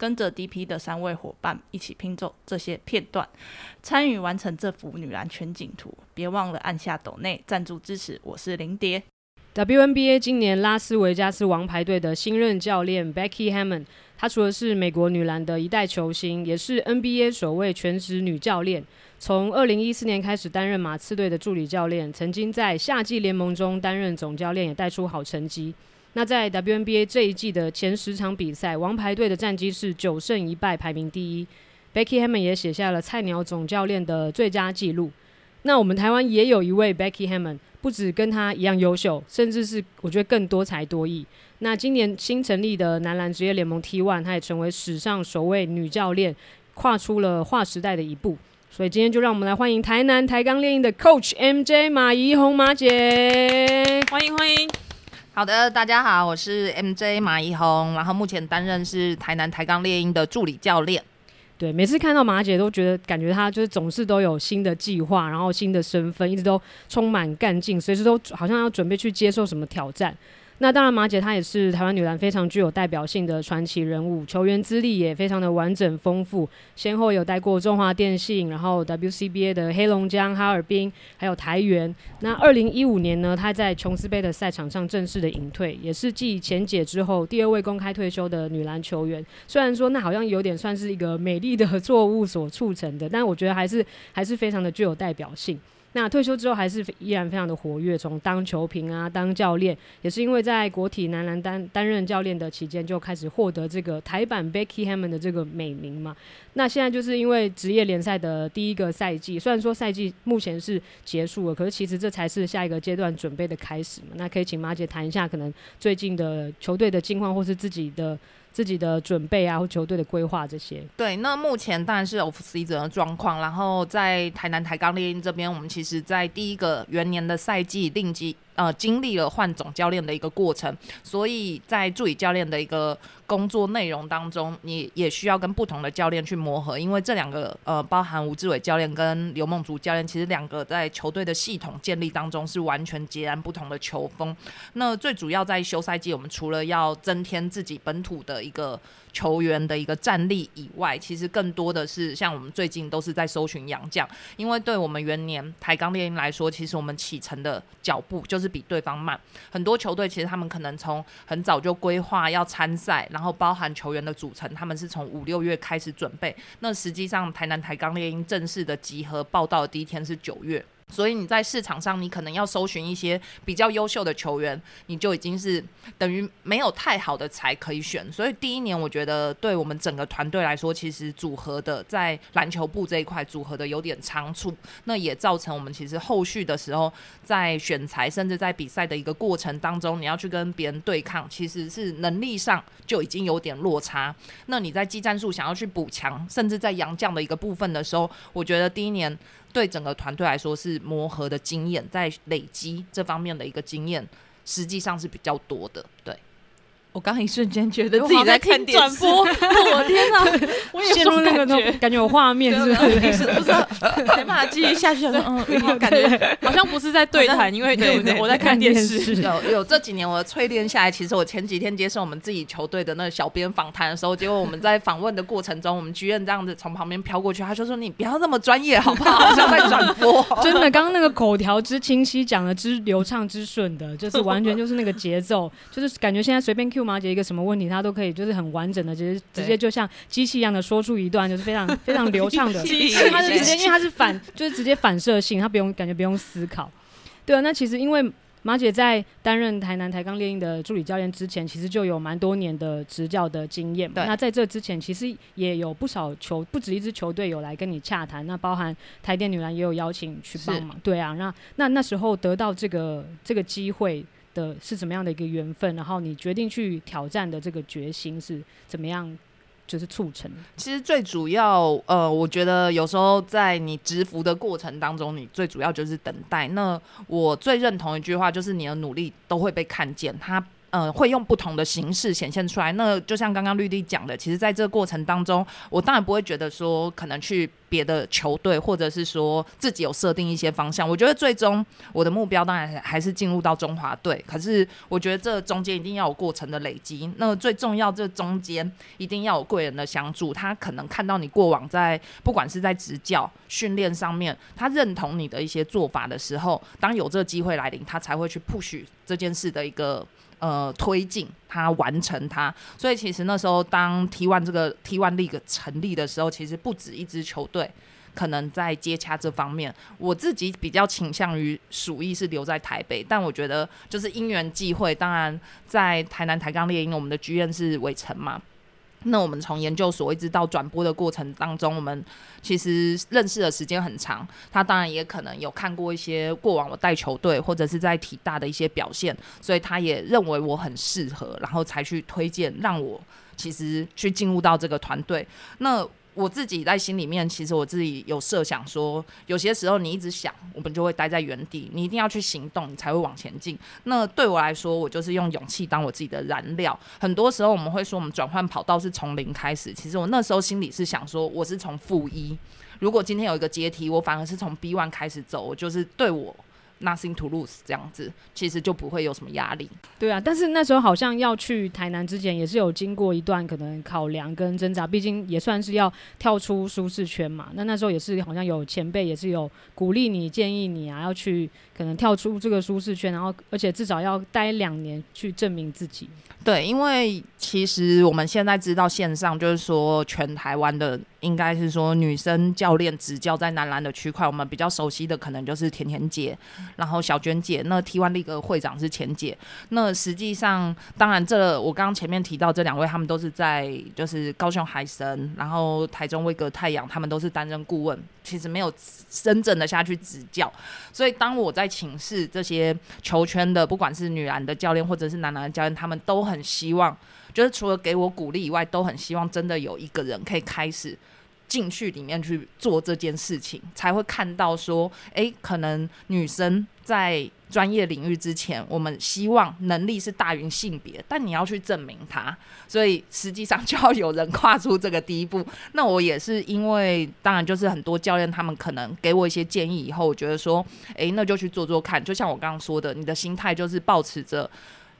跟着 DP 的三位伙伴一起拼凑这些片段，参与完成这幅女篮全景图。别忘了按下抖内赞助支持。我是林蝶。WNBA 今年拉斯维加斯王牌队的新任教练 Becky Hammond，她除了是美国女篮的一代球星，也是 NBA 首位全职女教练。从2014年开始担任马刺队的助理教练，曾经在夏季联盟中担任总教练，也带出好成绩。那在 WNBA 这一季的前十场比赛，王牌队的战绩是九胜一败，排名第一。Becky Hammon 也写下了菜鸟总教练的最佳纪录。那我们台湾也有一位 Becky Hammon，不止跟他一样优秀，甚至是我觉得更多才多艺。那今年新成立的男篮职业联盟 T1，她也成为史上首位女教练，跨出了划时代的一步。所以今天就让我们来欢迎台南台钢猎鹰的 Coach MJ 马怡红马姐，欢迎欢迎。好的，大家好，我是 MJ 马怡红，然后目前担任是台南台钢猎鹰的助理教练。对，每次看到马姐都觉得，感觉她就是总是都有新的计划，然后新的身份，一直都充满干劲，随时都好像要准备去接受什么挑战。那当然，马姐她也是台湾女篮非常具有代表性的传奇人物，球员资历也非常的完整丰富，先后有待过中华电信，然后 WCBA 的黑龙江、哈尔滨，还有台元。那二零一五年呢，她在琼斯杯的赛场上正式的隐退，也是继前姐之后第二位公开退休的女篮球员。虽然说那好像有点算是一个美丽的 作物所促成的，但我觉得还是还是非常的具有代表性。那退休之后还是依然非常的活跃，从当球评啊，当教练，也是因为在国体男篮担担任教练的期间，就开始获得这个台版 Becky Hammond 的这个美名嘛。那现在就是因为职业联赛的第一个赛季，虽然说赛季目前是结束了，可是其实这才是下一个阶段准备的开始嘛。那可以请马姐谈一下，可能最近的球队的近况，或是自己的自己的准备啊，或球队的规划这些。对，那目前当然是 off season 的状况，然后在台南台钢猎鹰这边，我们其实在第一个元年的赛季定级呃经历了换总教练的一个过程，所以在助理教练的一个工作内容当中，你也需要跟不同的教练去磨合，因为这两个呃包含吴志伟教练跟刘梦竹教练，其实两个在球队的系统建立当中是完全截然不同的球风。那最主要在休赛季，我们除了要增添自己本土的一个球员的一个战力以外，其实更多的是像我们最近都是在搜寻洋将，因为对我们元年台钢猎鹰来说，其实我们启程的脚步就是比对方慢。很多球队其实他们可能从很早就规划要参赛，然后包含球员的组成，他们是从五六月开始准备。那实际上台南台钢猎鹰正式的集合报道第一天是九月。所以你在市场上，你可能要搜寻一些比较优秀的球员，你就已经是等于没有太好的才可以选。所以第一年，我觉得对我们整个团队来说，其实组合的在篮球部这一块组合的有点仓促，那也造成我们其实后续的时候在选材，甚至在比赛的一个过程当中，你要去跟别人对抗，其实是能力上就已经有点落差。那你在技战术想要去补强，甚至在洋将的一个部分的时候，我觉得第一年。对整个团队来说是磨合的经验，在累积这方面的一个经验，实际上是比较多的。对，我刚一瞬间觉得自己在看电视，播，我天哪！我也陷入那个感觉，感觉有画面，是不不是？不知道没办法继续下去了。嗯，嗯感觉好像不是在对谈，因为对对我在看电视。有有这几年我淬炼下来，其实我前几天接受我们自己球队的那个小编访谈的时候，结果我们在访问的过程中，我们剧院这样子从旁边飘过去，他就说：“你不要那么专业好不好？好像在转播。”真的，刚刚那个口条之清晰，讲的之流畅之顺的，就是完全就是那个节奏，就是感觉现在随便 Q 马姐一个什么问题，她都可以就是很完整的，直接直接就像机器一样的说出一段，就是非常 非常流畅的。机器因为它是直接，因为它是反，就是直接反射性，她不用感觉不用思考。对啊，那其实因为马姐在担任台南台钢猎鹰的助理教练之前，其实就有蛮多年的执教的经验。对那在这之前，其实也有不少球，不止一支球队有来跟你洽谈，那包含台电女篮也有邀请去帮忙。对啊，那那那时候得到这个这个机会的是怎么样的一个缘分？然后你决定去挑战的这个决心是怎么样就是促成？其实最主要，呃，我觉得有时候在你直服的过程当中，你最主要就是等待。那我最认同一句话就是，你的努力都会被看见。他。呃，会用不同的形式显现出来。那就像刚刚绿地讲的，其实在这个过程当中，我当然不会觉得说可能去别的球队，或者是说自己有设定一些方向。我觉得最终我的目标当然还是进入到中华队。可是我觉得这中间一定要有过程的累积。那最重要，这中间一定要有贵人的相助。他可能看到你过往在不管是在执教、训练上面，他认同你的一些做法的时候，当有这个机会来临，他才会去 push 这件事的一个。呃，推进他完成他，所以其实那时候当 T1 这个 T One League 成立的时候，其实不止一支球队可能在接洽这方面。我自己比较倾向于鼠疫是留在台北，但我觉得就是因缘际会，当然在台南台钢猎鹰，我们的剧院是伟成嘛。那我们从研究所一直到转播的过程当中，我们其实认识的时间很长。他当然也可能有看过一些过往我带球队或者是在体大的一些表现，所以他也认为我很适合，然后才去推荐让我其实去进入到这个团队。那我自己在心里面，其实我自己有设想说，有些时候你一直想，我们就会待在原地。你一定要去行动，你才会往前进。那对我来说，我就是用勇气当我自己的燃料。很多时候我们会说，我们转换跑道是从零开始。其实我那时候心里是想说，我是从负一。如果今天有一个阶梯，我反而是从 B one 开始走，我就是对我。Nothing to lose，这样子其实就不会有什么压力。对啊，但是那时候好像要去台南之前，也是有经过一段可能考量跟挣扎，毕竟也算是要跳出舒适圈嘛。那那时候也是好像有前辈也是有鼓励你、建议你啊，要去可能跳出这个舒适圈，然后而且至少要待两年去证明自己。对，因为其实我们现在知道线上就是说全台湾的。应该是说女生教练执教在男篮的区块，我们比较熟悉的可能就是甜甜姐，然后小娟姐。那 T One 那个会长是钱姐。那实际上，当然这我刚刚前面提到这两位，他们都是在就是高雄海神，然后台中威格太阳，他们都是担任顾问，其实没有真正的下去执教。所以当我在请示这些球圈的，不管是女篮的教练或者是男篮的教练，他们都很希望。就是除了给我鼓励以外，都很希望真的有一个人可以开始进去里面去做这件事情，才会看到说，哎，可能女生在专业领域之前，我们希望能力是大于性别，但你要去证明它，所以实际上就要有人跨出这个第一步。那我也是因为，当然就是很多教练他们可能给我一些建议以后，我觉得说，哎，那就去做做看。就像我刚刚说的，你的心态就是保持着，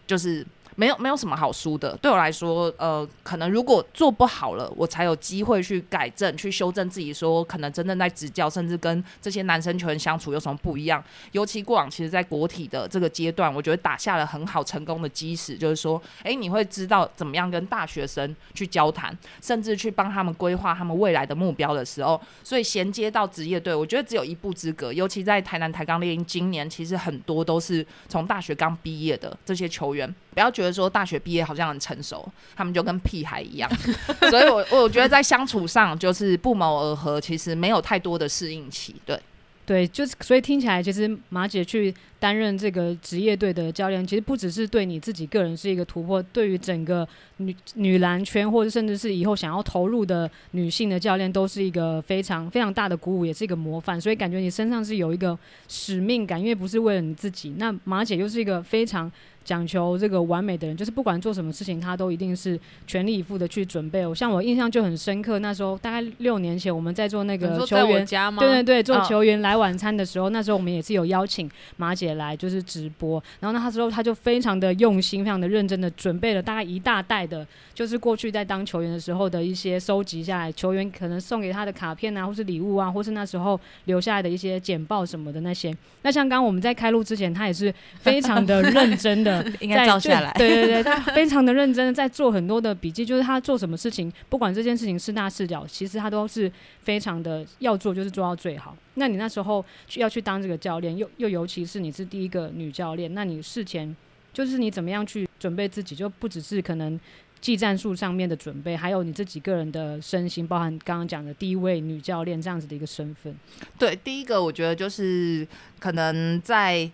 就是。没有没有什么好输的，对我来说，呃，可能如果做不好了，我才有机会去改正、去修正自己，说可能真正在执教，甚至跟这些男生球员相处有什么不一样。尤其过往，其实，在国体的这个阶段，我觉得打下了很好成功的基石，就是说，哎，你会知道怎么样跟大学生去交谈，甚至去帮他们规划他们未来的目标的时候，所以衔接到职业队，我觉得只有一步之隔。尤其在台南台钢猎鹰，今年其实很多都是从大学刚毕业的这些球员。不要觉得说大学毕业好像很成熟，他们就跟屁孩一样。所以我我觉得在相处上就是不谋而合，其实没有太多的适应期。对，对，就是所以听起来，其实马姐去担任这个职业队的教练，其实不只是对你自己个人是一个突破，对于整个女女篮圈，或者甚至是以后想要投入的女性的教练，都是一个非常非常大的鼓舞，也是一个模范。所以感觉你身上是有一个使命感，因为不是为了你自己。那马姐又是一个非常。讲求这个完美的人，就是不管做什么事情，他都一定是全力以赴的去准备。我像我印象就很深刻，那时候大概六年前，我们在做那个球员，对对对，做球员来晚餐的时候，那时候我们也是有邀请马姐来，就是直播。然后那时候他就非常的用心，非常的认真的准备了大概一大袋的，就是过去在当球员的时候的一些收集下来，球员可能送给他的卡片啊，或是礼物啊，或是那时候留下来的一些简报什么的那些。那像刚我们在开录之前，他也是非常的认真的。应该照下来。对对对，他 非常的认真，在做很多的笔记。就是他做什么事情，不管这件事情是大是小，其实他都是非常的要做，就是做到最好。那你那时候去要去当这个教练，又又尤其是你是第一个女教练，那你事前就是你怎么样去准备自己？就不只是可能技战术上面的准备，还有你这几个人的身心，包含刚刚讲的第一位女教练这样子的一个身份。对，第一个我觉得就是可能在。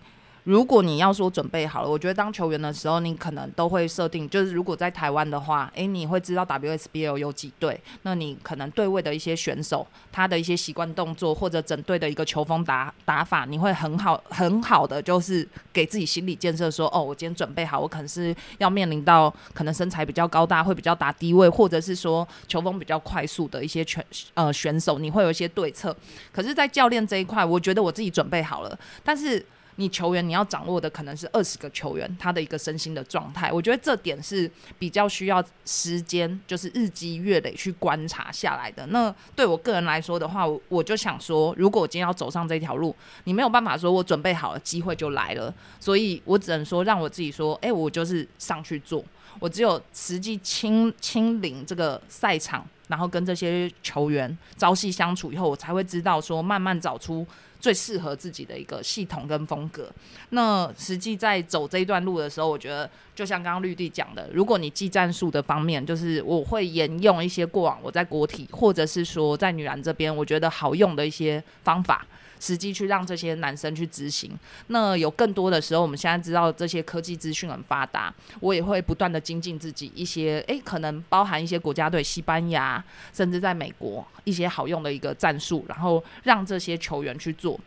如果你要说准备好了，我觉得当球员的时候，你可能都会设定，就是如果在台湾的话，诶，你会知道 WSBL 有几队，那你可能对位的一些选手，他的一些习惯动作或者整队的一个球风打打法，你会很好很好的就是给自己心理建设，说哦，我今天准备好，我可能是要面临到可能身材比较高大，会比较打低位，或者是说球风比较快速的一些选呃选手，你会有一些对策。可是，在教练这一块，我觉得我自己准备好了，但是。你球员你要掌握的可能是二十个球员他的一个身心的状态，我觉得这点是比较需要时间，就是日积月累去观察下来的。那对我个人来说的话，我就想说，如果我今天要走上这条路，你没有办法说我准备好了，机会就来了，所以我只能说让我自己说，哎，我就是上去做，我只有实际亲亲临这个赛场，然后跟这些球员朝夕相处以后，我才会知道说，慢慢找出。最适合自己的一个系统跟风格。那实际在走这一段路的时候，我觉得就像刚刚绿地讲的，如果你技战术的方面，就是我会沿用一些过往我在国体或者是说在女篮这边，我觉得好用的一些方法。实际去让这些男生去执行。那有更多的时候，我们现在知道这些科技资讯很发达，我也会不断的精进自己一些，诶，可能包含一些国家队，西班牙，甚至在美国一些好用的一个战术，然后让这些球员去做。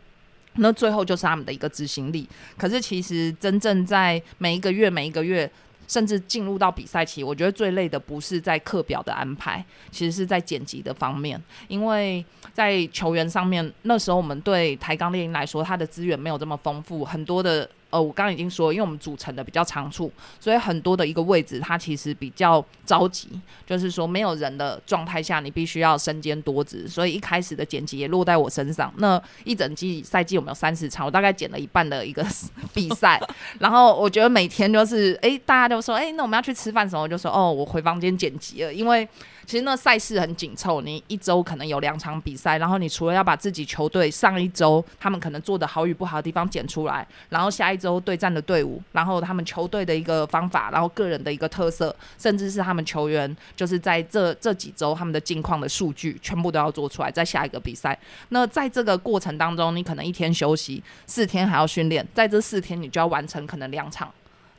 那最后就是他们的一个执行力。可是其实真正在每一个月、每一个月。甚至进入到比赛期，我觉得最累的不是在课表的安排，其实是在剪辑的方面。因为在球员上面，那时候我们对台钢猎鹰来说，它的资源没有这么丰富，很多的。呃，我刚刚已经说，因为我们组成的比较长处，所以很多的一个位置，它其实比较着急，就是说没有人的状态下，你必须要身兼多职，所以一开始的剪辑也落在我身上。那一整季赛季我们有三十场，我大概剪了一半的一个 比赛，然后我觉得每天就是，哎，大家都说，哎，那我们要去吃饭什么，我就说，哦，我回房间剪辑了，因为。其实那赛事很紧凑，你一周可能有两场比赛，然后你除了要把自己球队上一周他们可能做的好与不好的地方剪出来，然后下一周对战的队伍，然后他们球队的一个方法，然后个人的一个特色，甚至是他们球员就是在这这几周他们的近况的数据，全部都要做出来，在下一个比赛。那在这个过程当中，你可能一天休息，四天还要训练，在这四天你就要完成可能两场。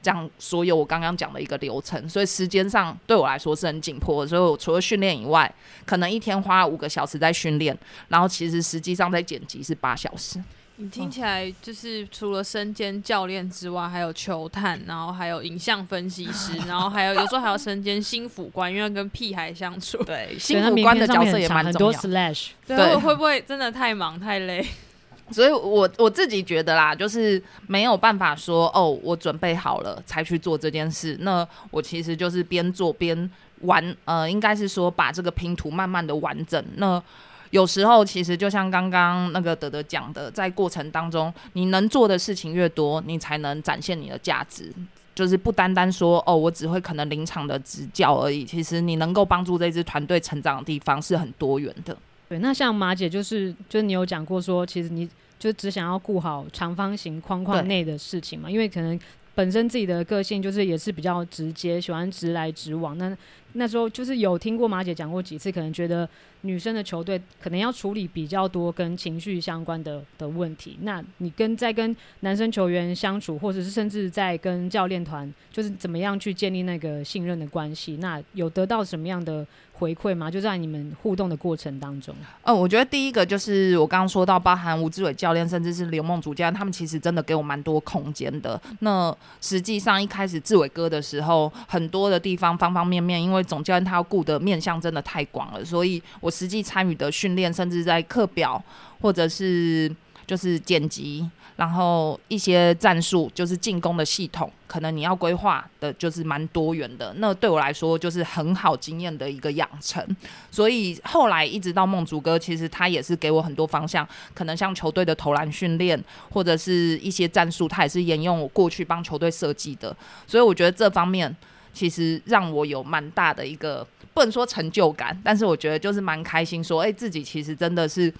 这样所有我刚刚讲的一个流程，所以时间上对我来说是很紧迫的。所以我除了训练以外，可能一天花五个小时在训练，然后其实实际上在剪辑是八小时。你听起来就是除了身兼教练之外，还有球探，然后还有影像分析师，然后还有有时候还要身兼心腹官，因为跟屁孩相处。对，心腹官的角色也蛮重要。slash，对，会不会真的太忙太累？所以，我我自己觉得啦，就是没有办法说哦，我准备好了才去做这件事。那我其实就是边做边玩，呃，应该是说把这个拼图慢慢的完整。那有时候其实就像刚刚那个德德讲的，在过程当中，你能做的事情越多，你才能展现你的价值。就是不单单说哦，我只会可能临场的执教而已。其实你能够帮助这支团队成长的地方是很多元的。对，那像马姐就是，就是你有讲过说，其实你就只想要顾好长方形框框内的事情嘛，因为可能本身自己的个性就是也是比较直接，喜欢直来直往。那那时候就是有听过马姐讲过几次，可能觉得女生的球队可能要处理比较多跟情绪相关的的问题。那你跟在跟男生球员相处，或者是甚至在跟教练团，就是怎么样去建立那个信任的关系？那有得到什么样的？回馈吗？就在你们互动的过程当中。嗯，我觉得第一个就是我刚刚说到，包含吴志伟教练，甚至是刘梦主教，他们其实真的给我蛮多空间的。那实际上一开始志伟哥的时候，很多的地方方方面面，因为总教练他要顾的面向真的太广了，所以我实际参与的训练，甚至在课表或者是就是剪辑。然后一些战术就是进攻的系统，可能你要规划的就是蛮多元的。那对我来说就是很好经验的一个养成。所以后来一直到梦竹哥，其实他也是给我很多方向，可能像球队的投篮训练或者是一些战术，他也是沿用我过去帮球队设计的。所以我觉得这方面其实让我有蛮大的一个不能说成就感，但是我觉得就是蛮开心，说哎自己其实真的是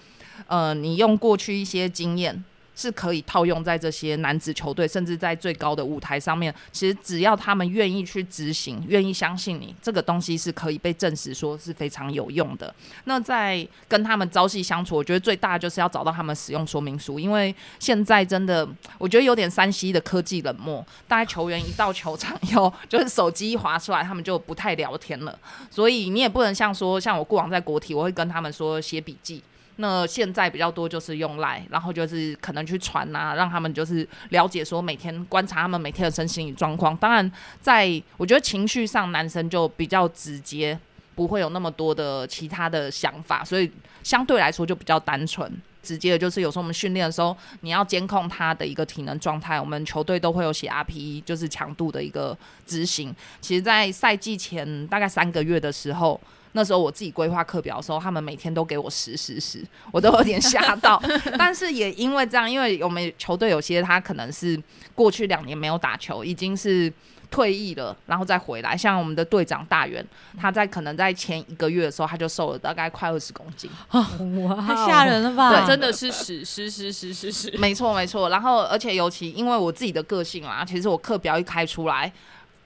呃，你用过去一些经验。是可以套用在这些男子球队，甚至在最高的舞台上面。其实只要他们愿意去执行，愿意相信你，这个东西是可以被证实说是非常有用的。那在跟他们朝夕相处，我觉得最大就是要找到他们使用说明书，因为现在真的我觉得有点山西的科技冷漠，大家球员一到球场以后，就是手机一划出来，他们就不太聊天了。所以你也不能像说，像我过往在国体，我会跟他们说写笔记。那现在比较多就是用来，然后就是可能去传啊，让他们就是了解说每天观察他们每天的身心理状况。当然，在我觉得情绪上，男生就比较直接，不会有那么多的其他的想法，所以相对来说就比较单纯。直接的就是有时候我们训练的时候，你要监控他的一个体能状态，我们球队都会有写 RPE，就是强度的一个执行。其实，在赛季前大概三个月的时候。那时候我自己规划课表的时候，他们每天都给我十十十，我都有点吓到。但是也因为这样，因为我们球队有些他可能是过去两年没有打球，已经是退役了，然后再回来。像我们的队长大元，他在可能在前一个月的时候，他就瘦了大概快二十公斤，哇，太吓人了吧？对，真的是十十十十十十，没错没错。然后而且尤其因为我自己的个性嘛，其实我课表一开出来。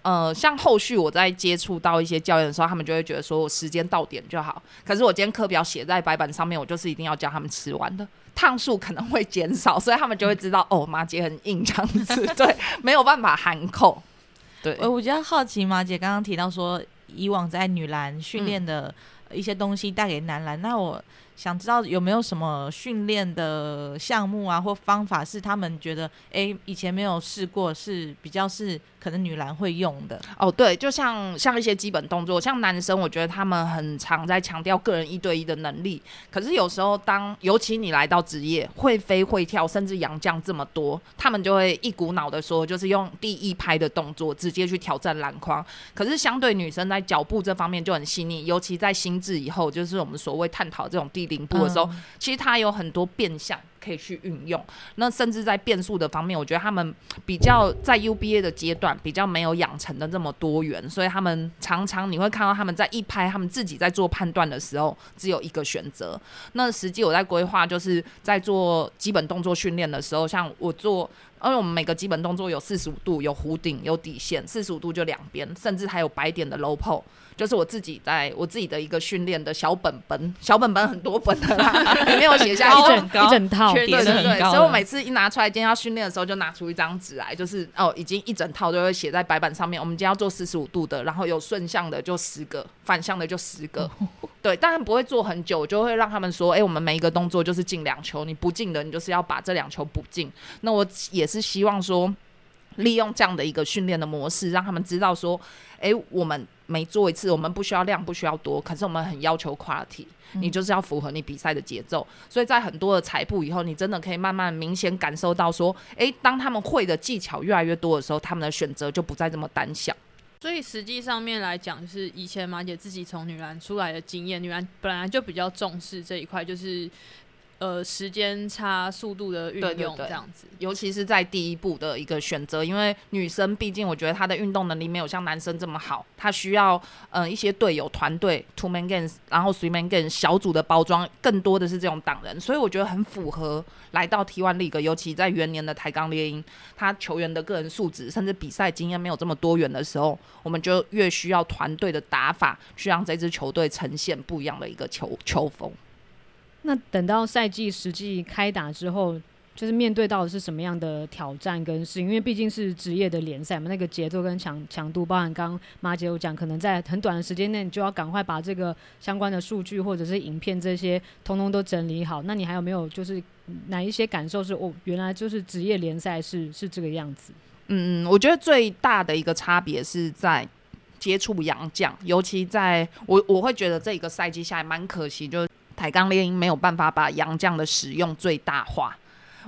呃，像后续我在接触到一些教练的时候，他们就会觉得说我时间到点就好。可是我今天课表写在白板上面，我就是一定要教他们吃完的，趟数可能会减少，所以他们就会知道哦，马姐很硬这样子，对，没有办法含扣。对，我我比较好奇，马姐刚刚提到说，以往在女篮训练的一些东西带给男篮，那我。想知道有没有什么训练的项目啊，或方法是他们觉得哎以前没有试过，是比较是可能女篮会用的哦。对，就像像一些基本动作，像男生，我觉得他们很常在强调个人一对一的能力。可是有时候，当尤其你来到职业，会飞会跳，甚至洋将这么多，他们就会一股脑的说，就是用第一拍的动作直接去挑战篮筐。可是相对女生在脚步这方面就很细腻，尤其在心智以后，就是我们所谓探讨这种第零步的时候，其实它有很多变相可以去运用。那甚至在变速的方面，我觉得他们比较在 UBA 的阶段比较没有养成的这么多元，所以他们常常你会看到他们在一拍，他们自己在做判断的时候只有一个选择。那实际我在规划，就是在做基本动作训练的时候，像我做，因为我们每个基本动作有四十五度，有弧顶，有底线，四十五度就两边，甚至还有白点的 low pull。就是我自己在我自己的一个训练的小本本，小本本很多本的啦，里面有写下一整一整套，对对对，所以我每次一拿出来，今天要训练的时候，就拿出一张纸来，就是哦，已经一整套都会写在白板上面。我们今天要做四十五度的，然后有顺向的就十个，反向的就十个，对，当然不会做很久，就会让他们说，哎，我们每一个动作就是进两球，你不进的，你就是要把这两球补进。那我也是希望说。利用这样的一个训练的模式，让他们知道说，哎，我们每做一次，我们不需要量，不需要多，可是我们很要求 quality，你就是要符合你比赛的节奏。所以在很多的踩步以后，你真的可以慢慢明显感受到说，哎，当他们会的技巧越来越多的时候，他们的选择就不再这么单小。所以实际上面来讲，就是以前马姐自己从女篮出来的经验，女篮本来就比较重视这一块，就是。呃，时间差、速度的运用这样子，尤其是在第一步的一个选择，因为女生毕竟我觉得她的运动能力没有像男生这么好，她需要嗯一些队友、团队 two man games，然后 three man games 小组的包装，更多的是这种党人，所以我觉得很符合来到 T one league，尤其在元年的台钢猎鹰，他球员的个人素质甚至比赛经验没有这么多元的时候，我们就越需要团队的打法，去让这支球队呈现不一样的一个球球风。那等到赛季实际开打之后，就是面对到的是什么样的挑战跟事？因为毕竟是职业的联赛嘛，那个节奏跟强强度，包含刚马姐有讲，可能在很短的时间内，你就要赶快把这个相关的数据或者是影片这些，通通都整理好。那你还有没有就是哪一些感受是哦，原来就是职业联赛是是这个样子？嗯嗯，我觉得最大的一个差别是在接触洋将，尤其在我我会觉得这一个赛季下来蛮可惜，就。台钢猎鹰没有办法把洋将的使用最大化，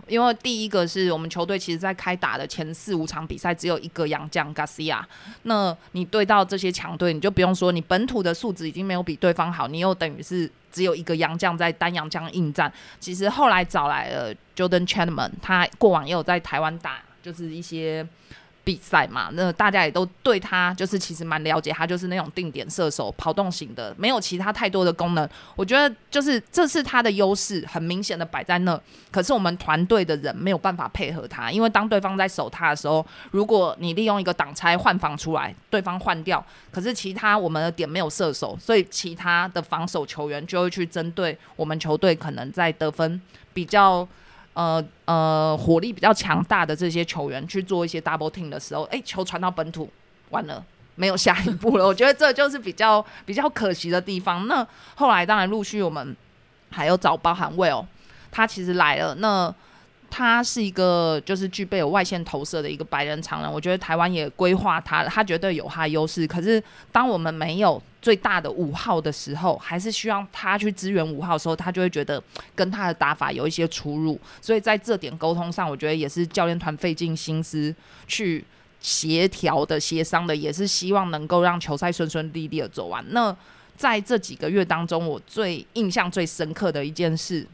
因为第一个是我们球队其实在开打的前四五场比赛只有一个洋将 Garcia，那你对到这些强队，你就不用说你本土的素质已经没有比对方好，你又等于是只有一个洋将在单洋将应战。其实后来找来了 Jordan Chapman，他过往也有在台湾打，就是一些。比赛嘛，那大家也都对他就是其实蛮了解，他就是那种定点射手、跑动型的，没有其他太多的功能。我觉得就是这是他的优势，很明显的摆在那。可是我们团队的人没有办法配合他，因为当对方在守他的时候，如果你利用一个挡拆换防出来，对方换掉，可是其他我们的点没有射手，所以其他的防守球员就会去针对我们球队可能在得分比较。呃呃，火力比较强大的这些球员去做一些 double team 的时候，哎，球传到本土，完了，没有下一步了。我觉得这就是比较比较可惜的地方。那后来当然陆续我们还有找包含 Will，他其实来了。那他是一个就是具备有外线投射的一个白人常人，我觉得台湾也规划他，他绝对有他优势。可是当我们没有。最大的五号的时候，还是需要他去支援五号的时候，他就会觉得跟他的打法有一些出入，所以在这点沟通上，我觉得也是教练团费尽心思去协调的、协商的，也是希望能够让球赛顺顺利利的走完。那在这几个月当中，我最印象最深刻的一件事。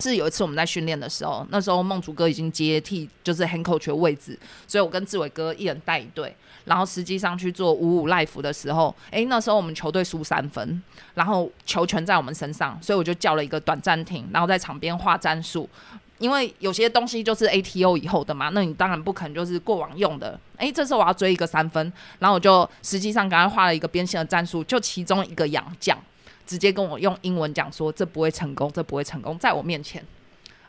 是有一次我们在训练的时候，那时候梦竹哥已经接替就是 hand coach 的位置，所以我跟志伟哥一人带一队，然后实际上去做五五 life 的时候，诶，那时候我们球队输三分，然后球权在我们身上，所以我就叫了一个短暂停，然后在场边画战术，因为有些东西就是 ATO 以后的嘛，那你当然不可能就是过往用的，诶，这时候我要追一个三分，然后我就实际上刚刚画了一个边线的战术，就其中一个仰将。直接跟我用英文讲说，这不会成功，这不会成功，在我面前，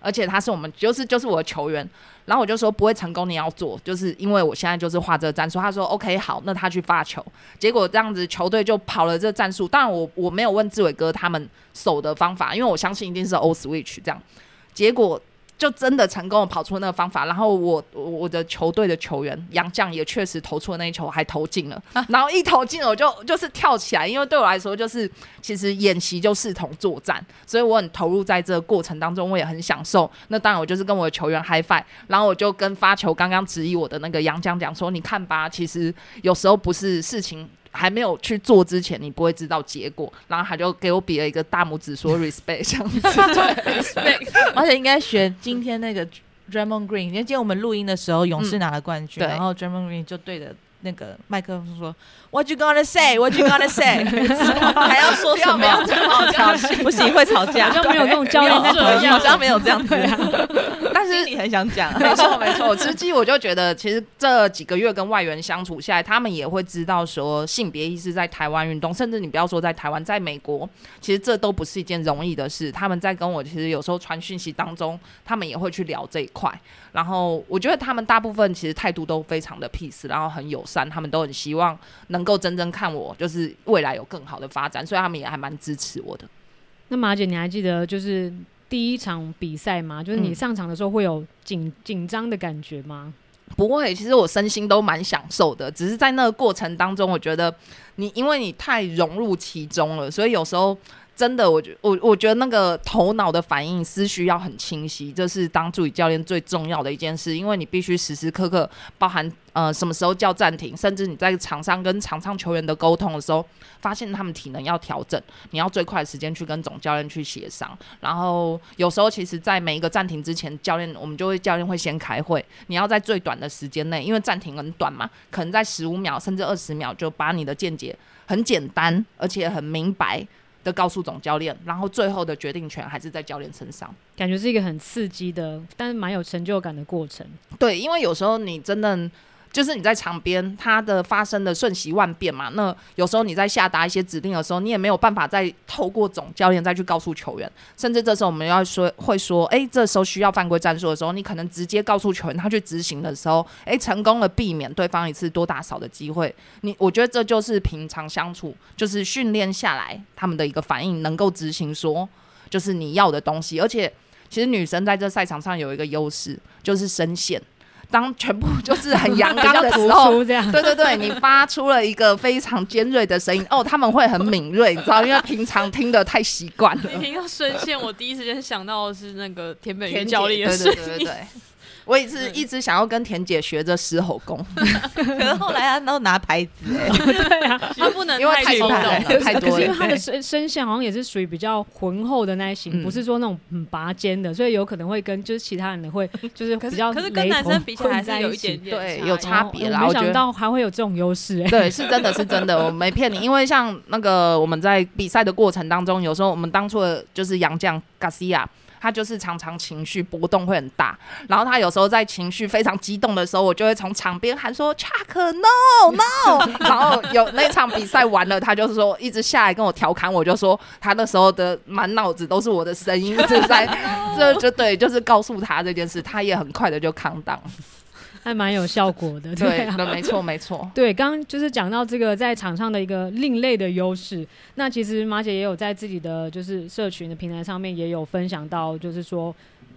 而且他是我们就是就是我的球员，然后我就说不会成功，你要做，就是因为我现在就是画这个战术。他说 OK 好，那他去发球，结果这样子球队就跑了这个战术。当然我我没有问志伟哥他们守的方法，因为我相信一定是 O switch 这样，结果。就真的成功跑出那个方法，然后我我的球队的球员杨绛也确实投出了那一球，还投进了。然后一投进了，我就就是跳起来，因为对我来说就是其实演习就视同作战，所以我很投入在这个过程当中，我也很享受。那当然我就是跟我的球员 high five，然后我就跟发球刚刚质疑我的那个杨绛讲说：“你看吧，其实有时候不是事情。”还没有去做之前，你不会知道结果。然后他就给我比了一个大拇指，说 respect 这样子。respect，而且应该学今天那个 Draymond Green，因为今天我们录音的时候，勇士拿了冠军，然后 Draymond Green 就对着那个麦克风说。What you gonna say? What you gonna say? 还要说什么？不行，会吵架。好像没有那种教练在台好像没有这样子。但是你很想讲，没错没错。实际我就觉得，其实这几个月跟外援相处下来，他们也会知道说，性别意识在台湾运动，甚至你不要说在台湾，在美国，其实这都不是一件容易的事。他们在跟我其实有时候传讯息当中，他们也会去聊这一块。然后我觉得他们大部分其实态度都非常的 peace，然后很友善，他们都很希望能。够真正看我，就是未来有更好的发展，所以他们也还蛮支持我的。那马姐，你还记得就是第一场比赛吗？就是你上场的时候会有紧紧张的感觉吗？不会，其实我身心都蛮享受的，只是在那个过程当中，我觉得你因为你太融入其中了，所以有时候。真的，我觉我我觉得那个头脑的反应、思绪要很清晰，这是当助理教练最重要的一件事。因为你必须时时刻刻，包含呃什么时候叫暂停，甚至你在场上跟场上球员的沟通的时候，发现他们体能要调整，你要最快的时间去跟总教练去协商。然后有时候其实，在每一个暂停之前，教练我们就会教练会先开会，你要在最短的时间内，因为暂停很短嘛，可能在十五秒甚至二十秒，就把你的见解很简单而且很明白。的告诉总教练，然后最后的决定权还是在教练身上。感觉是一个很刺激的，但是蛮有成就感的过程。对，因为有时候你真的。就是你在场边，它的发生的瞬息万变嘛。那有时候你在下达一些指令的时候，你也没有办法再透过总教练再去告诉球员。甚至这时候我们要说会说，哎，这时候需要犯规战术的时候，你可能直接告诉球员，他去执行的时候，哎，成功了避免对方一次多打少的机会。你我觉得这就是平常相处，就是训练下来他们的一个反应，能够执行说就是你要的东西。而且其实女生在这赛场上有一个优势，就是声线。当全部就是很阳刚的时候，对对对，你发出了一个非常尖锐的声音，哦，他们会很敏锐，你知道，因为平常听的太习惯了。听到声线，我第一时间想到的是那个田北元教练的声音。我也是一直想要跟田姐学着狮吼功，可是后来她都拿牌子哎，对啊，她不能因为太冲动太多了。是因为她的声声线好像也是属于比较浑厚的那一型，嗯不是说那种很拔尖的，所以有可能会跟就是其他人的会 就是可是比较可是跟男生比起来还是有一点点对，有差别哦啦。我想到还会有这种优势哎。对，是真的是真的，我没骗你。因为像那个我们在比赛的过程当中，有时候我们当初的就是杨绛 Garcia。他就是常常情绪波动会很大，然后他有时候在情绪非常激动的时候，我就会从场边喊说 “Chuck no no”，然后有那场比赛完了，他就是说一直下来跟我调侃，我就说他那时候的满脑子都是我的声音，一直在这 就对，就是告诉他这件事，他也很快的就扛档。还蛮有效果的，对，啊。对，没错，没错。对，刚刚就是讲到这个在场上的一个另类的优势。那其实马姐也有在自己的就是社群的平台上面也有分享到，就是说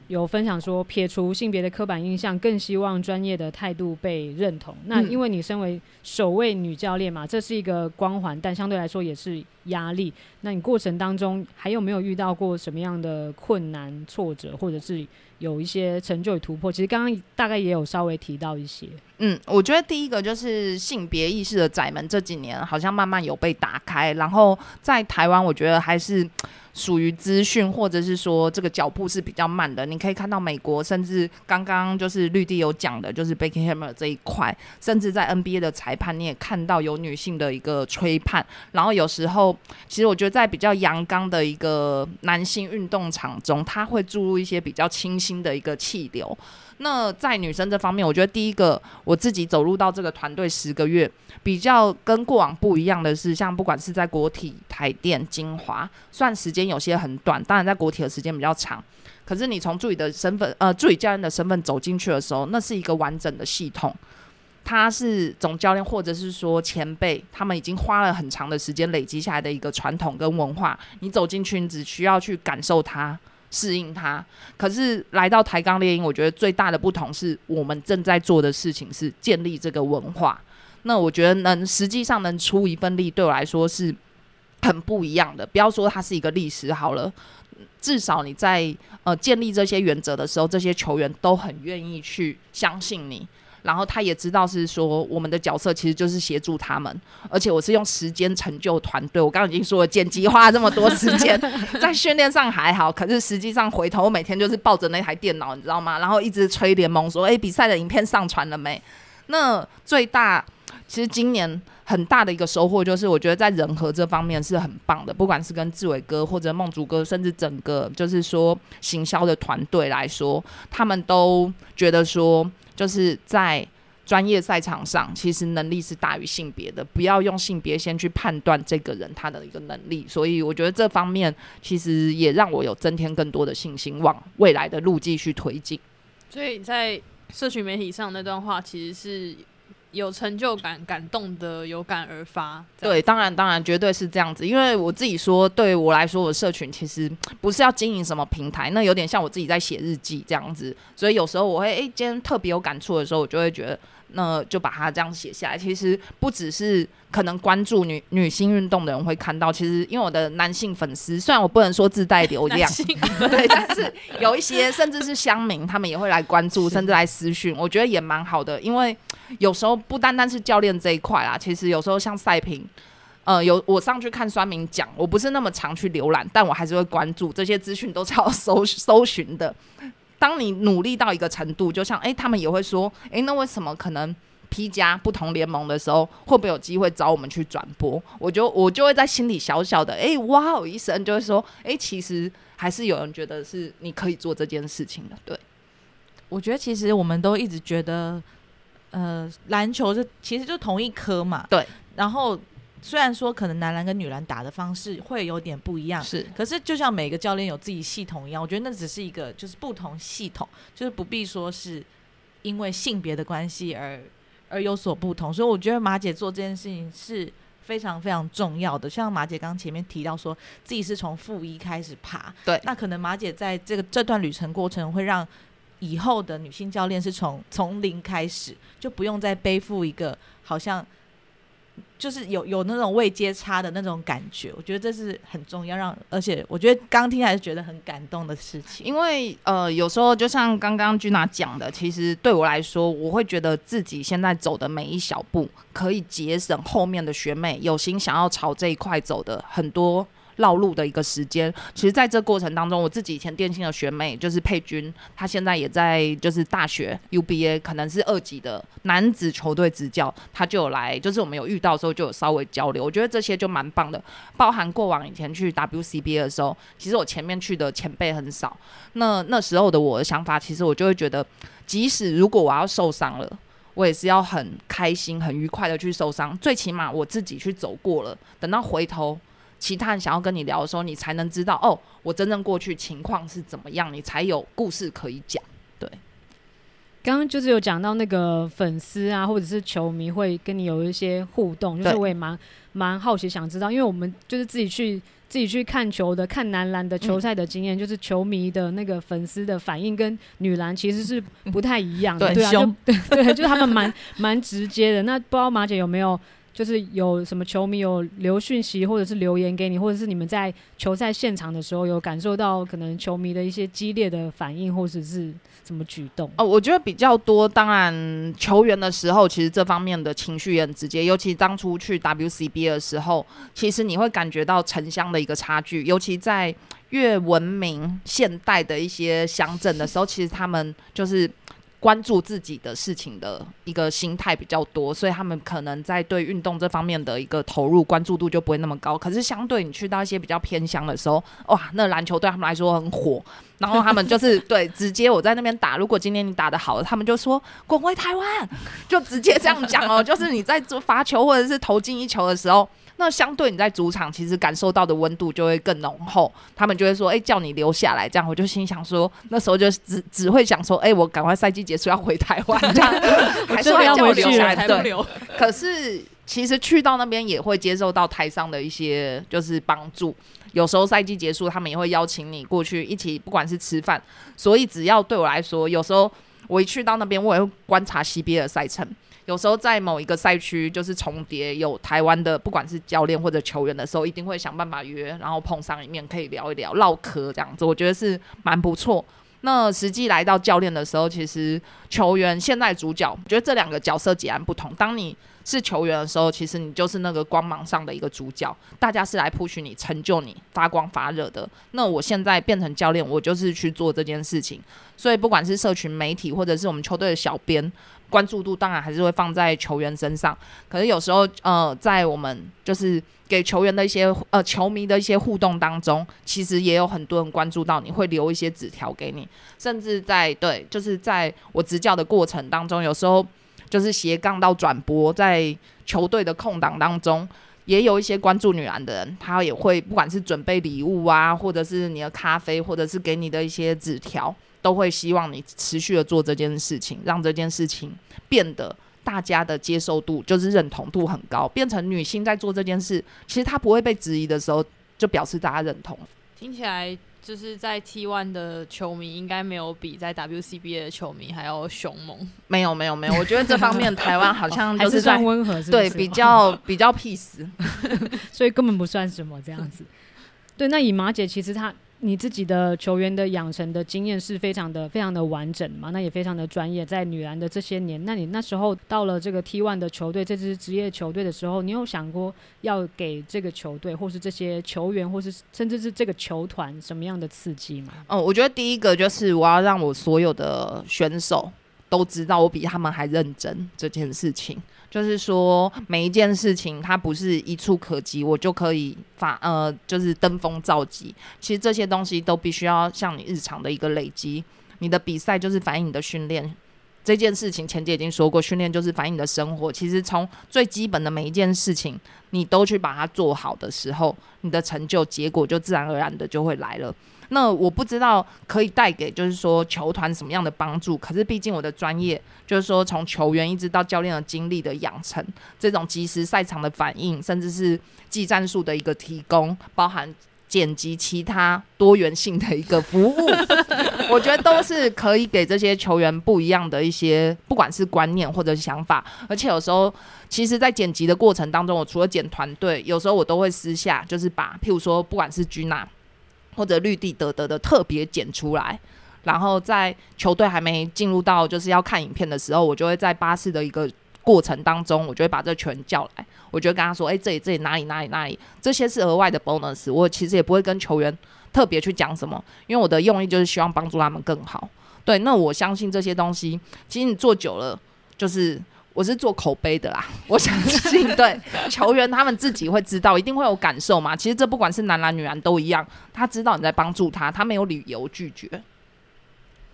有分享说撇除性别的刻板印象，更希望专业的态度被认同。那嗯因为你身为首位女教练嘛，这是一个光环，但相对来说也是压力。那你过程当中还有没有遇到过什么样的困难、挫折，或者是有一些成就与突破？其实刚刚大概也有稍微提到一些。嗯，我觉得第一个就是性别意识的窄门，这几年好像慢慢有被打开，然后在台湾，我觉得还是属于资讯或者是说这个脚步是比较慢的。你可以看到美国，甚至刚刚就是绿地有讲的，就是 Becky Hammer 这一块，甚至在 NBA 的裁判你也看到有女性的一个吹判，然后有时候其实我觉得在比较阳刚的一个男性运动场中，他会注入一些比较清新的一个气流。那在女生这方面，我觉得第一个我自己走入到这个团队十个月，比较跟过往不一样的是，像不管是在国体、台电、精华，虽然时间有些很短，当然在国体的时间比较长，可是你从助理的身份，呃，助理教练的身份走进去的时候，那是一个完整的系统。他是总教练，或者是说前辈，他们已经花了很长的时间累积下来的一个传统跟文化。你走进去，你只需要去感受它，适应它。可是来到台钢猎鹰，我觉得最大的不同是我们正在做的事情是建立这个文化。那我觉得能实际上能出一份力，对我来说是很不一样的。不要说它是一个历史好了，至少你在呃建立这些原则的时候，这些球员都很愿意去相信你。然后他也知道是说我们的角色其实就是协助他们，而且我是用时间成就团队。我刚刚已经说了，剪辑花了这么多时间，在训练上还好，可是实际上回头我每天就是抱着那台电脑，你知道吗？然后一直催联盟说：“诶，比赛的影片上传了没？”那最大其实今年很大的一个收获就是，我觉得在人和这方面是很棒的，不管是跟志伟哥或者梦竹哥，甚至整个就是说行销的团队来说，他们都觉得说。就是在专业赛场上，其实能力是大于性别的，不要用性别先去判断这个人他的一个能力。所以我觉得这方面其实也让我有增添更多的信心，往未来的路继续推进。所以在社群媒体上那段话，其实是有成就感、感动的，有感而发。对，当然，当然，绝对是这样子。因为我自己说，对我来说，我社群其实不是要经营什么平台，那有点像我自己在写日记这样子。所以有时候我会，诶，今天特别有感触的时候，我就会觉得，那就把它这样写下来。其实不只是可能关注女女性运动的人会看到，其实因为我的男性粉丝，虽然我不能说自带流量，对，但是有一些甚至是乡民，他们也会来关注，甚至来私讯，我觉得也蛮好的，因为。有时候不单单是教练这一块啊，其实有时候像赛评，呃，有我上去看酸民讲，我不是那么常去浏览，但我还是会关注这些资讯，都是要搜搜寻的。当你努力到一个程度，就像哎、欸，他们也会说，哎、欸，那为什么可能 P 加不同联盟的时候，会不会有机会找我们去转播？我就我就会在心里小小的哎、欸，哇哦一声，就会说，哎、欸，其实还是有人觉得是你可以做这件事情的。对，我觉得其实我们都一直觉得。呃，篮球是其实就同一科嘛，对。然后虽然说可能男篮跟女篮打的方式会有点不一样，是。可是就像每个教练有自己系统一样，我觉得那只是一个就是不同系统，就是不必说是因为性别的关系而而有所不同。所以我觉得马姐做这件事情是非常非常重要的。像马姐刚前面提到说自己是从负一开始爬，对。那可能马姐在这个这段旅程过程会让。以后的女性教练是从从零开始，就不用再背负一个好像就是有有那种未接差的那种感觉，我觉得这是很重要。让而且我觉得刚听还是觉得很感动的事情，因为呃，有时候就像刚刚君娜讲的，其实对我来说，我会觉得自己现在走的每一小步，可以节省后面的学妹有心想要朝这一块走的很多。绕路的一个时间，其实在这过程当中，我自己以前电信的学妹就是佩君，她现在也在就是大学 UBA，可能是二级的男子球队执教，她就有来，就是我们有遇到的时候就有稍微交流，我觉得这些就蛮棒的。包含过往以前去 WCBA 的时候，其实我前面去的前辈很少，那那时候的我的想法，其实我就会觉得，即使如果我要受伤了，我也是要很开心、很愉快的去受伤，最起码我自己去走过了，等到回头。其他人想要跟你聊的时候，你才能知道哦，我真正过去情况是怎么样，你才有故事可以讲。对，刚刚就是有讲到那个粉丝啊，或者是球迷会跟你有一些互动，就是我也蛮蛮好奇想知道，因为我们就是自己去自己去看球的，看男篮的球赛的经验，就是球迷的那个粉丝的反应跟女篮其实是不太一样的，对啊，对 对，就是他们蛮蛮直接的。那不知道马姐有没有？就是有什么球迷有留讯息，或者是留言给你，或者是你们在球赛现场的时候有感受到可能球迷的一些激烈的反应，或者是什么举动？哦，我觉得比较多。当然，球员的时候，其实这方面的情绪也很直接。尤其当初去 WCB 的时候，其实你会感觉到城乡的一个差距。尤其在越文明现代的一些乡镇的时候，其实他们就是。关注自己的事情的一个心态比较多，所以他们可能在对运动这方面的一个投入关注度就不会那么高。可是相对你去到一些比较偏乡的时候，哇，那篮球对他们来说很火，然后他们就是 对直接我在那边打，如果今天你打的好，他们就说 滚回台湾，就直接这样讲哦，就是你在做罚球或者是投进一球的时候。那相对你在主场，其实感受到的温度就会更浓厚。他们就会说：“哎，叫你留下来。”这样我就心想说，那时候就只只会想说：“哎，我赶快赛季结束要回台湾。”这样 还是要叫我留下来。对，可是其实去到那边也会接受到台上的一些就是帮助。有时候赛季结束，他们也会邀请你过去一起，不管是吃饭。所以只要对我来说，有时候我一去到那边，我也会观察 CBA 的赛程。有时候在某一个赛区就是重叠有台湾的，不管是教练或者球员的时候，一定会想办法约，然后碰上一面可以聊一聊、唠嗑这样子，我觉得是蛮不错。那实际来到教练的时候，其实球员现在主角，我觉得这两个角色截然不同。当你是球员的时候，其实你就是那个光芒上的一个主角，大家是来 push 你、成就你、发光发热的。那我现在变成教练，我就是去做这件事情。所以不管是社群媒体，或者是我们球队的小编。关注度当然还是会放在球员身上，可是有时候，呃，在我们就是给球员的一些呃球迷的一些互动当中，其实也有很多人关注到，你会留一些纸条给你，甚至在对，就是在我执教的过程当中，有时候就是斜杠到转播，在球队的空档当中，也有一些关注女篮的人，他也会不管是准备礼物啊，或者是你的咖啡，或者是给你的一些纸条。都会希望你持续的做这件事情，让这件事情变得大家的接受度就是认同度很高，变成女性在做这件事，其实她不会被质疑的时候，就表示大家认同。听起来就是在 T One 的球迷应该没有比在 WCBA 的球迷还要凶猛。没有没有没有，我觉得这方面台湾好像还是算温和，对，比较 比较 peace，所以根本不算什么这样子。对，那以马姐其实她。你自己的球员的养成的经验是非常的、非常的完整嘛？那也非常的专业。在女篮的这些年，那你那时候到了这个 T One 的球队，这支职业球队的时候，你有想过要给这个球队，或是这些球员，或是甚至是这个球团什么样的刺激吗？哦，我觉得第一个就是我要让我所有的选手都知道我比他们还认真这件事情。就是说，每一件事情它不是一触可及，我就可以发呃，就是登峰造极。其实这些东西都必须要像你日常的一个累积。你的比赛就是反映你的训练，这件事情前姐已经说过，训练就是反映你的生活。其实从最基本的每一件事情，你都去把它做好的时候，你的成就结果就自然而然的就会来了。那我不知道可以带给就是说球团什么样的帮助，可是毕竟我的专业就是说从球员一直到教练的经历的养成，这种即时赛场的反应，甚至是技战术的一个提供，包含剪辑其他多元性的一个服务，我觉得都是可以给这些球员不一样的一些，不管是观念或者是想法。而且有时候，其实，在剪辑的过程当中，我除了剪团队，有时候我都会私下就是把，譬如说，不管是居娜或者绿地得得的特别剪出来，然后在球队还没进入到就是要看影片的时候，我就会在巴士的一个过程当中，我就会把这球员叫来，我就会跟他说：“哎，这里这里哪里哪里哪里，这些是额外的 bonus。”我其实也不会跟球员。特别去讲什么？因为我的用意就是希望帮助他们更好。对，那我相信这些东西，其实你做久了，就是我是做口碑的啦。我相信，对球员他们自己会知道，一定会有感受嘛。其实这不管是男篮、女篮都一样，他知道你在帮助他，他没有理由拒绝。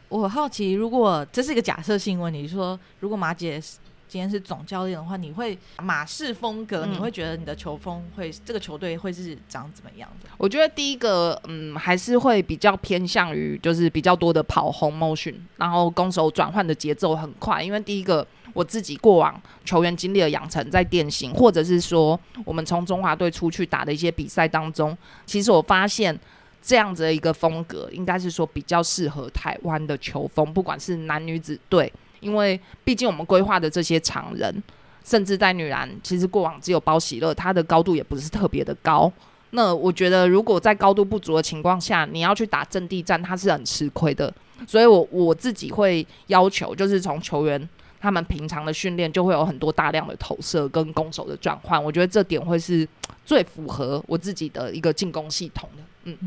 我好奇，如果这是一个假设性问题，说如果马姐。今天是总教练的话，你会马式风格，你会觉得你的球风会这个球队会是长怎么样的？我觉得第一个，嗯，还是会比较偏向于就是比较多的跑轰 motion，然后攻守转换的节奏很快。因为第一个，我自己过往球员经历的养成，在电信或者是说我们从中华队出去打的一些比赛当中，其实我发现这样子的一个风格，应该是说比较适合台湾的球风，不管是男女子队。因为毕竟我们规划的这些常人，甚至在女篮，其实过往只有包喜乐，他的高度也不是特别的高。那我觉得，如果在高度不足的情况下，你要去打阵地战，他是很吃亏的。所以我我自己会要求，就是从球员他们平常的训练，就会有很多大量的投射跟攻守的转换。我觉得这点会是最符合我自己的一个进攻系统的。嗯，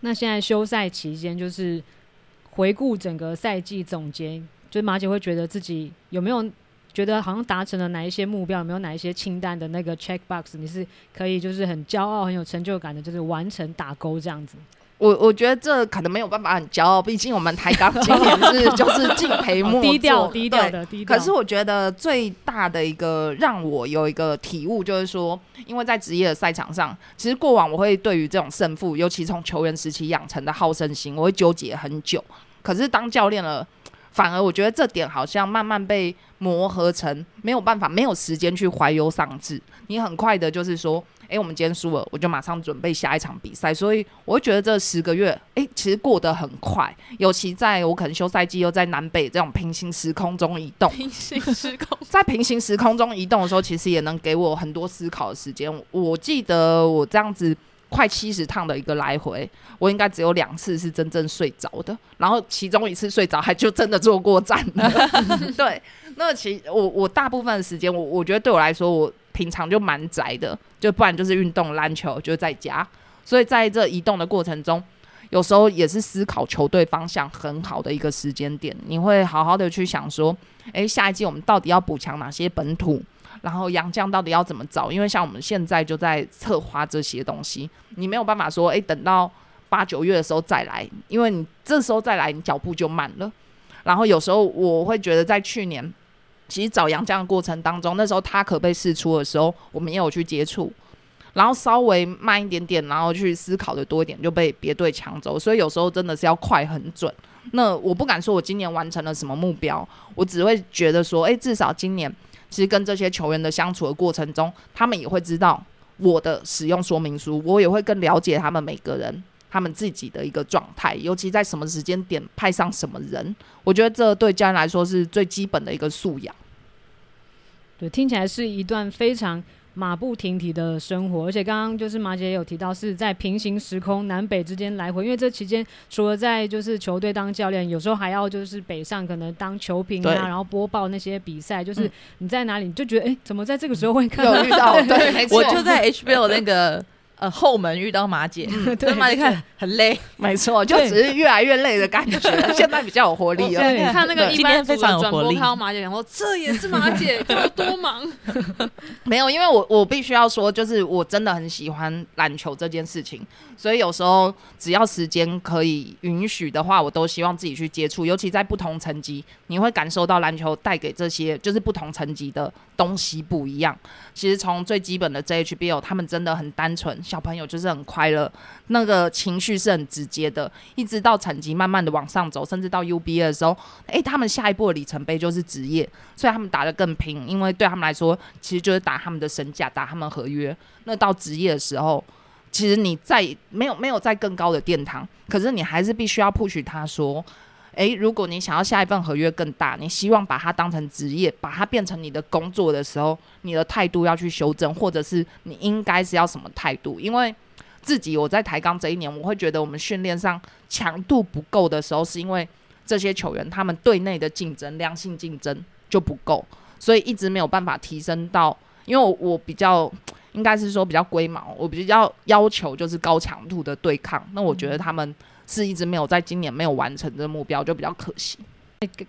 那现在休赛期间就是。回顾整个赛季总结，就是马姐会觉得自己有没有觉得好像达成了哪一些目标，有没有哪一些清单的那个 check box，你是可以就是很骄傲、很有成就感的，就是完成打勾这样子。我我觉得这可能没有办法很骄傲，毕竟我们台钢今年是就是敬陪末低调低调的低调。可是我觉得最大的一个让我有一个体悟，就是说，因为在职业的赛场上，其实过往我会对于这种胜负，尤其从球员时期养成的好胜心，我会纠结很久。可是当教练了，反而我觉得这点好像慢慢被磨合成没有办法，没有时间去怀忧丧志。你很快的就是说，哎，我们今天输了，我就马上准备下一场比赛。所以我会觉得这十个月，哎，其实过得很快。尤其在我可能休赛季又在南北这种平行时空中移动，平行时空在平行时空中移动的时候，其实也能给我很多思考的时间。我记得我这样子。快七十趟的一个来回，我应该只有两次是真正睡着的，然后其中一次睡着还就真的坐过站了。对，那其我我大部分的时间，我我觉得对我来说，我平常就蛮宅的，就不然就是运动篮球，就在家。所以在这移动的过程中，有时候也是思考球队方向很好的一个时间点。你会好好的去想说，诶，下一季我们到底要补强哪些本土？然后杨将到底要怎么找？因为像我们现在就在策划这些东西，你没有办法说，哎，等到八九月的时候再来，因为你这时候再来，你脚步就慢了。然后有时候我会觉得，在去年其实找杨将的过程当中，那时候他可被试出的时候，我们也有去接触，然后稍微慢一点点，然后去思考的多一点，就被别队抢走。所以有时候真的是要快很准。那我不敢说我今年完成了什么目标，我只会觉得说，哎，至少今年。其实跟这些球员的相处的过程中，他们也会知道我的使用说明书，我也会更了解他们每个人他们自己的一个状态，尤其在什么时间点派上什么人，我觉得这对家人来说是最基本的一个素养。对，听起来是一段非常。马不停蹄的生活，而且刚刚就是马姐也有提到，是在平行时空南北之间来回。因为这期间除了在就是球队当教练，有时候还要就是北上，可能当球评啊，然后播报那些比赛。就是你在哪里，你就觉得哎，怎么在这个时候会看到？遇到对，我就在 HBO 那个。呃，后门遇到马姐，对马姐看很累，没错，就只是越来越累的感觉。现在比较有活力了。你看那个一般非常有活力，看到马姐，然后这也是马姐，有多忙？没有，因为我我必须要说，就是我真的很喜欢篮球这件事情，所以有时候只要时间可以允许的话，我都希望自己去接触。尤其在不同层级，你会感受到篮球带给这些就是不同层级的东西不一样。其实从最基本的 JHBL，他们真的很单纯。小朋友就是很快乐，那个情绪是很直接的，一直到成绩慢慢的往上走，甚至到 UBA 的时候，诶，他们下一步的里程碑就是职业，所以他们打得更拼，因为对他们来说，其实就是打他们的身价，打他们合约。那到职业的时候，其实你在没有没有在更高的殿堂，可是你还是必须要 push 他说，诶，如果你想要下一份合约更大，你希望把它当成职业，把它变成你的工作的时候，你的态度要去修正，或者是你应该是要什么态度？因为自己我在台钢这一年，我会觉得我们训练上强度不够的时候，是因为这些球员他们队内的竞争、良性竞争就不够，所以一直没有办法提升到，因为我我比较。应该是说比较龟毛，我比较要求就是高强度的对抗。那我觉得他们是一直没有在今年没有完成这个目标，就比较可惜。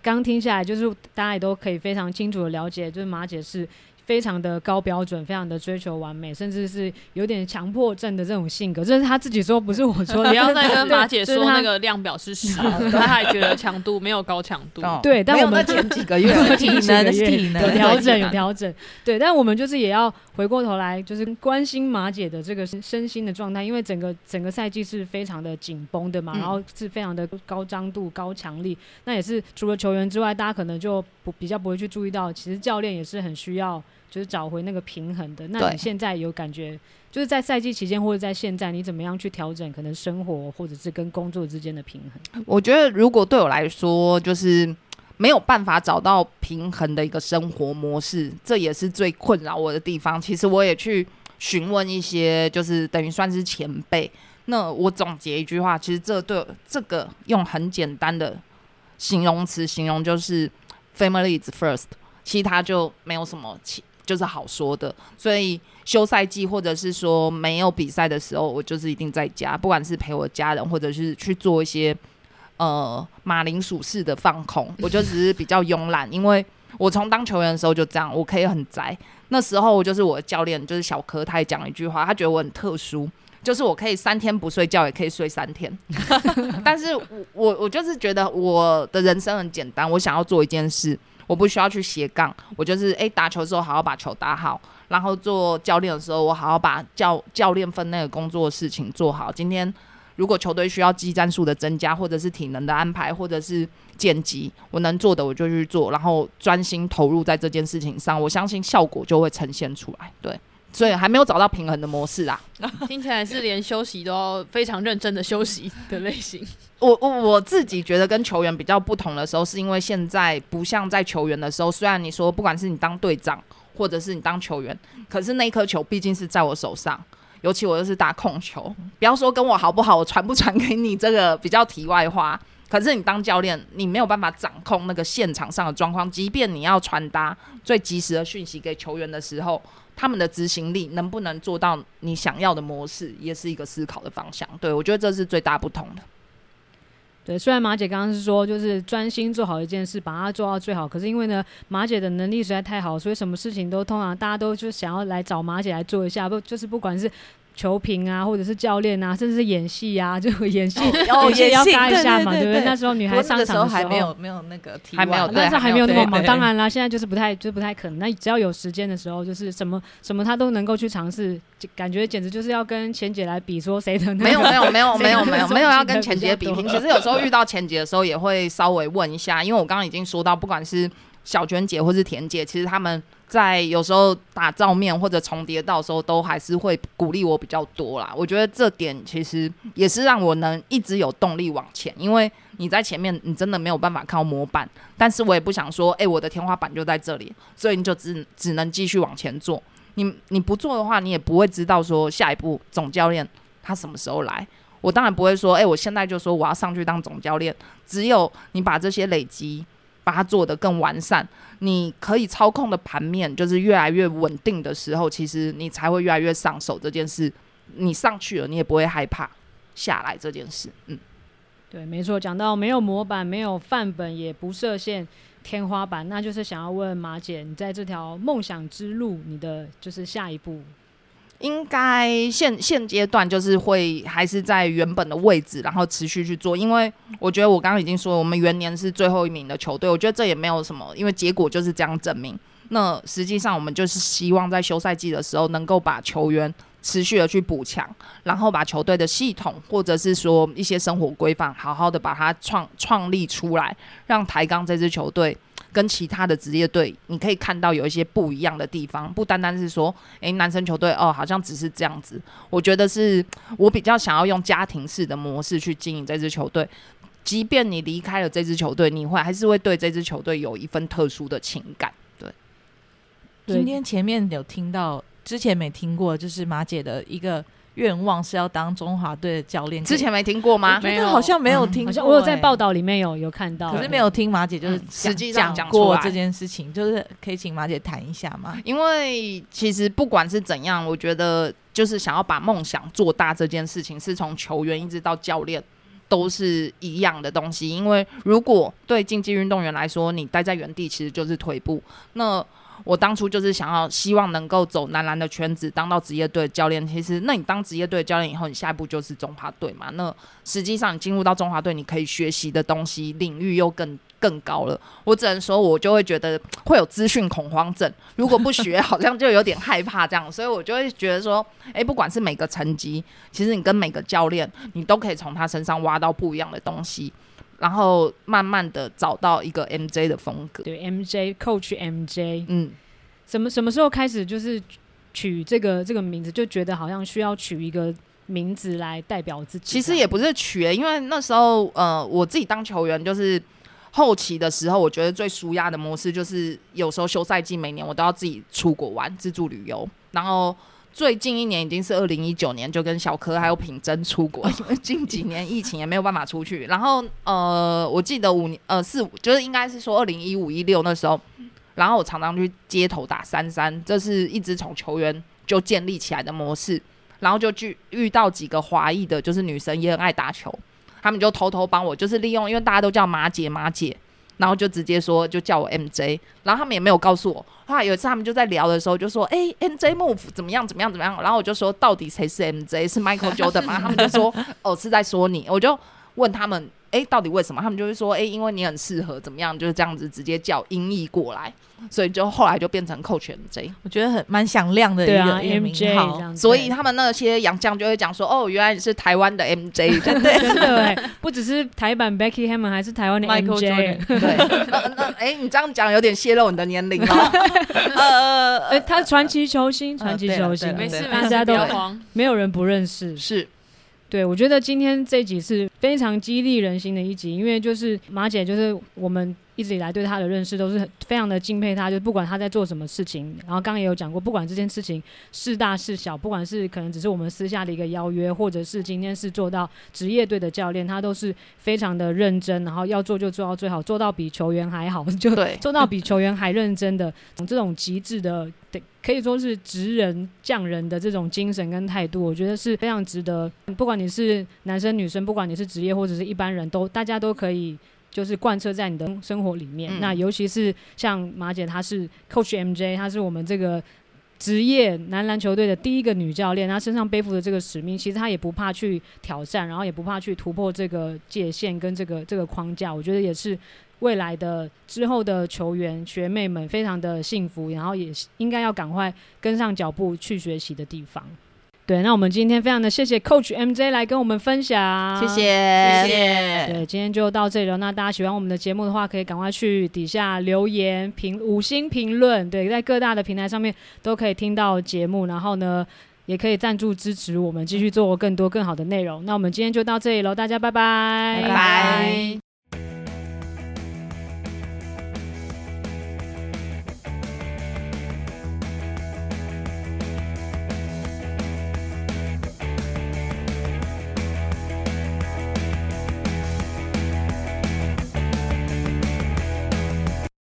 刚听下来，就是大家也都可以非常清楚的了解，就是马姐是。非常的高标准，非常的追求完美，甚至是有点强迫症的这种性格，这是他自己说，不是我说。不要再跟马姐说那个量表是十，他还觉得强度没有高强度。对，但我们前几个月 体能体能有调整，有调整。对，但我们就是也要回过头来，就是关心马姐的这个身心的状态，因为整个整个赛季是非常的紧绷的嘛，然后是非常的高张度、高强力。那也是除了球员之外，大家可能就不比较不会去注意到，其实教练也是很需要。就是找回那个平衡的。那你现在有感觉，就是在赛季期间或者在现在，你怎么样去调整可能生活或者是跟工作之间的平衡？我觉得如果对我来说，就是没有办法找到平衡的一个生活模式，这也是最困扰我的地方。其实我也去询问一些，就是等于算是前辈。那我总结一句话，其实这对这个用很简单的形容词形容，就是 “family is first”，其他就没有什么其。就是好说的，所以休赛季或者是说没有比赛的时候，我就是一定在家，不管是陪我家人，或者是去做一些呃马铃薯式的放空，我就只是比较慵懒，因为我从当球员的时候就这样，我可以很宅。那时候就是我的教练就是小柯，他也讲了一句话，他觉得我很特殊，就是我可以三天不睡觉也可以睡三天。但是我我我就是觉得我的人生很简单，我想要做一件事。我不需要去斜杠，我就是诶，打球的时候好好把球打好，然后做教练的时候我好好把教教练分内的工作事情做好。今天如果球队需要技战术的增加，或者是体能的安排，或者是剪辑，我能做的我就去做，然后专心投入在这件事情上，我相信效果就会呈现出来。对。所以还没有找到平衡的模式啊！听起来是连休息都要非常认真的休息的类型。我我我自己觉得跟球员比较不同的时候，是因为现在不像在球员的时候，虽然你说不管是你当队长或者是你当球员，可是那颗球毕竟是在我手上，尤其我又是打控球，不要说跟我好不好，我传不传给你这个比较题外话。可是你当教练，你没有办法掌控那个现场上的状况，即便你要传达最及时的讯息给球员的时候。他们的执行力能不能做到你想要的模式，也是一个思考的方向。对我觉得这是最大不同的。对，虽然马姐刚刚是说，就是专心做好一件事，把它做到最好。可是因为呢，马姐的能力实在太好，所以什么事情都通常大家都就想要来找马姐来做一下。不，就是不管是。球评啊，或者是教练啊，甚至是演戏啊，就演戏，演戏要搭一下嘛，对不对？那时候女孩上场的时候还没有没有那个，还没有，那时候还没有那么忙。当然啦，现在就是不太，就不太可能。那只要有时间的时候，就是什么什么，她都能够去尝试，感觉简直就是要跟钱姐来比，说谁的。没有没有 没有没有没有没有要跟钱姐比拼。其实有时候遇到钱姐的时候，也会稍微问一下，因为我刚刚已经说到，不管是小娟姐或是田姐，其实他们。在有时候打照面或者重叠到时候，都还是会鼓励我比较多啦。我觉得这点其实也是让我能一直有动力往前，因为你在前面，你真的没有办法靠模板。但是我也不想说，哎，我的天花板就在这里，所以你就只只能继续往前做。你你不做的话，你也不会知道说下一步总教练他什么时候来。我当然不会说，哎，我现在就说我要上去当总教练。只有你把这些累积。把它做得更完善，你可以操控的盘面就是越来越稳定的时候，其实你才会越来越上手这件事。你上去了，你也不会害怕下来这件事。嗯，对，没错。讲到没有模板、没有范本、也不设限天花板，那就是想要问马姐，你在这条梦想之路，你的就是下一步。应该现现阶段就是会还是在原本的位置，然后持续去做。因为我觉得我刚刚已经说，我们元年是最后一名的球队，我觉得这也没有什么，因为结果就是这样证明。那实际上我们就是希望在休赛季的时候，能够把球员持续的去补强，然后把球队的系统或者是说一些生活规范，好好的把它创创立出来，让台钢这支球队。跟其他的职业队，你可以看到有一些不一样的地方，不单单是说，诶，男生球队哦，好像只是这样子。我觉得是我比较想要用家庭式的模式去经营这支球队，即便你离开了这支球队，你会还是会对这支球队有一份特殊的情感。对，今天前面有听到，之前没听过，就是马姐的一个。愿望是要当中华队的教练，之前没听过吗？没有，好像没有听，好像我有在报道里面有有看到，可是没有听马姐就是实际上讲过这件事情，就是可以请马姐谈一下吗？因为其实不管是怎样，我觉得就是想要把梦想做大这件事情，是从球员一直到教练都是一样的东西。因为如果对竞技运动员来说，你待在原地其实就是退步，那。我当初就是想要希望能够走男篮的圈子，当到职业队教练。其实，那你当职业队教练以后，你下一步就是中华队嘛。那实际上，你进入到中华队，你可以学习的东西领域又更更高了。我只能说，我就会觉得会有资讯恐慌症。如果不学，好像就有点害怕这样。所以我就会觉得说，诶，不管是每个层级，其实你跟每个教练，你都可以从他身上挖到不一样的东西，然后慢慢的找到一个 MJ 的风格。对，MJ Coach MJ，嗯。什么什么时候开始就是取这个这个名字，就觉得好像需要取一个名字来代表自己。其实也不是取，因为那时候呃，我自己当球员就是后期的时候，我觉得最舒压的模式就是有时候休赛季，每年我都要自己出国玩自助旅游。然后最近一年已经是二零一九年，就跟小柯还有品珍出国，因 为近几年疫情也没有办法出去。然后呃，我记得五年呃四五，就是应该是说二零一五一六那时候。然后我常常去街头打三三，这是一直从球员就建立起来的模式。然后就去遇到几个华裔的，就是女生也很爱打球，他们就偷偷帮我，就是利用，因为大家都叫马姐马姐，然后就直接说就叫我 MJ。然后他们也没有告诉我。后来有一次他们就在聊的时候就说：“哎，MJ Move 怎么样怎么样怎么样？”然后我就说：“到底谁是 MJ？是 Michael Jordan 吗？”他们就说：“ 哦，是在说你。”我就问他们：“哎，到底为什么？”他们就会说：“哎，因为你很适合，怎么样？就是这样子直接叫音译过来。”所以就后来就变成 Coach MJ，我觉得很蛮响亮的一个名号。所以他们那些洋将就会讲说：“哦，原来你是台湾的 MJ。”真的，真的，不只是台版 Becky Hammond，还是台湾的 MJ。对，那那哎，你这样讲有点泄露你的年龄了。呃，哎，他传奇球星，传奇球星，没事，大家都没有人不认识。是，对我觉得今天这集是非常激励人心的一集，因为就是马姐，就是我们。一直以来对他的认识都是非常的敬佩他，就不管他在做什么事情，然后刚刚也有讲过，不管这件事情是大是小，不管是可能只是我们私下的一个邀约，或者是今天是做到职业队的教练，他都是非常的认真，然后要做就做到最好，做到比球员还好，就做到比球员还认真的这种极致的，可以说是职人匠人的这种精神跟态度，我觉得是非常值得。不管你是男生女生，不管你是职业或者是一般人都，大家都可以。就是贯彻在你的生活里面。那尤其是像马姐，她是 Coach MJ，她是我们这个职业男篮球队的第一个女教练。她身上背负的这个使命，其实她也不怕去挑战，然后也不怕去突破这个界限跟这个这个框架。我觉得也是未来的之后的球员学妹们非常的幸福，然后也应该要赶快跟上脚步去学习的地方。对，那我们今天非常的谢谢 Coach MJ 来跟我们分享，谢谢谢谢。对，今天就到这里了。那大家喜欢我们的节目的话，可以赶快去底下留言评五星评论。对，在各大的平台上面都可以听到节目，然后呢，也可以赞助支持我们，继续做更多更好的内容。那我们今天就到这里喽，大家拜拜，拜拜。